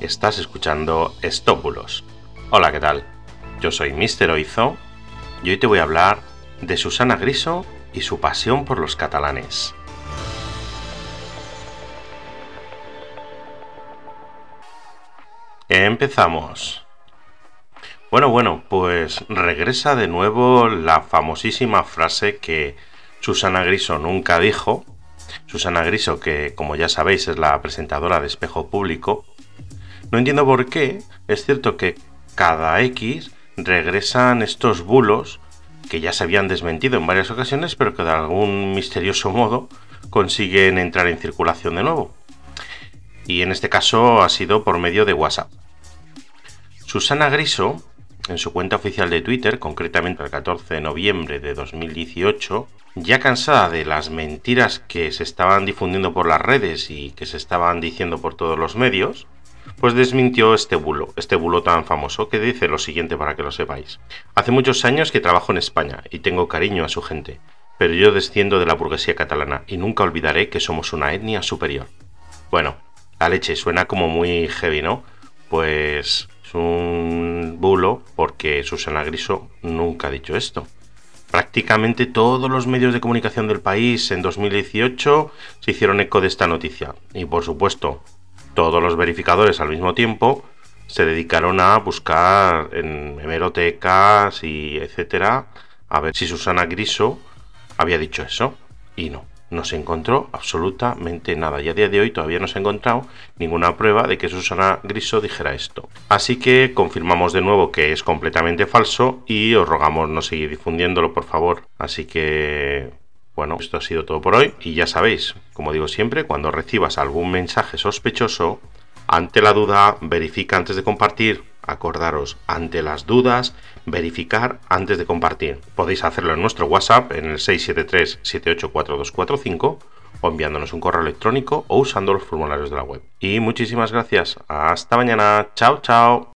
Estás escuchando Estópulos. Hola, ¿qué tal? Yo soy Mister Oizo y hoy te voy a hablar de Susana Griso y su pasión por los catalanes. Empezamos. Bueno, bueno, pues regresa de nuevo la famosísima frase que Susana Griso nunca dijo. Susana Griso, que como ya sabéis es la presentadora de Espejo Público. No entiendo por qué, es cierto que cada X regresan estos bulos que ya se habían desmentido en varias ocasiones, pero que de algún misterioso modo consiguen entrar en circulación de nuevo. Y en este caso ha sido por medio de WhatsApp. Susana Griso en su cuenta oficial de Twitter, concretamente el 14 de noviembre de 2018, ya cansada de las mentiras que se estaban difundiendo por las redes y que se estaban diciendo por todos los medios, pues desmintió este bulo, este bulo tan famoso, que dice lo siguiente para que lo sepáis. Hace muchos años que trabajo en España y tengo cariño a su gente, pero yo desciendo de la burguesía catalana y nunca olvidaré que somos una etnia superior. Bueno, la leche suena como muy heavy, ¿no? Pues es un bulo porque Susana Griso nunca ha dicho esto. Prácticamente todos los medios de comunicación del país en 2018 se hicieron eco de esta noticia. Y por supuesto, todos los verificadores al mismo tiempo se dedicaron a buscar en hemerotecas y etcétera a ver si Susana Griso había dicho eso. Y no no se encontró absolutamente nada y a día de hoy todavía no se ha encontrado ninguna prueba de que Susana Griso dijera esto. Así que confirmamos de nuevo que es completamente falso y os rogamos no seguir difundiéndolo por favor. Así que bueno, esto ha sido todo por hoy y ya sabéis, como digo siempre, cuando recibas algún mensaje sospechoso, ante la duda, verifica antes de compartir acordaros, ante las dudas, verificar antes de compartir. Podéis hacerlo en nuestro WhatsApp en el 673-784245 o enviándonos un correo electrónico o usando los formularios de la web. Y muchísimas gracias. Hasta mañana. Chao, chao.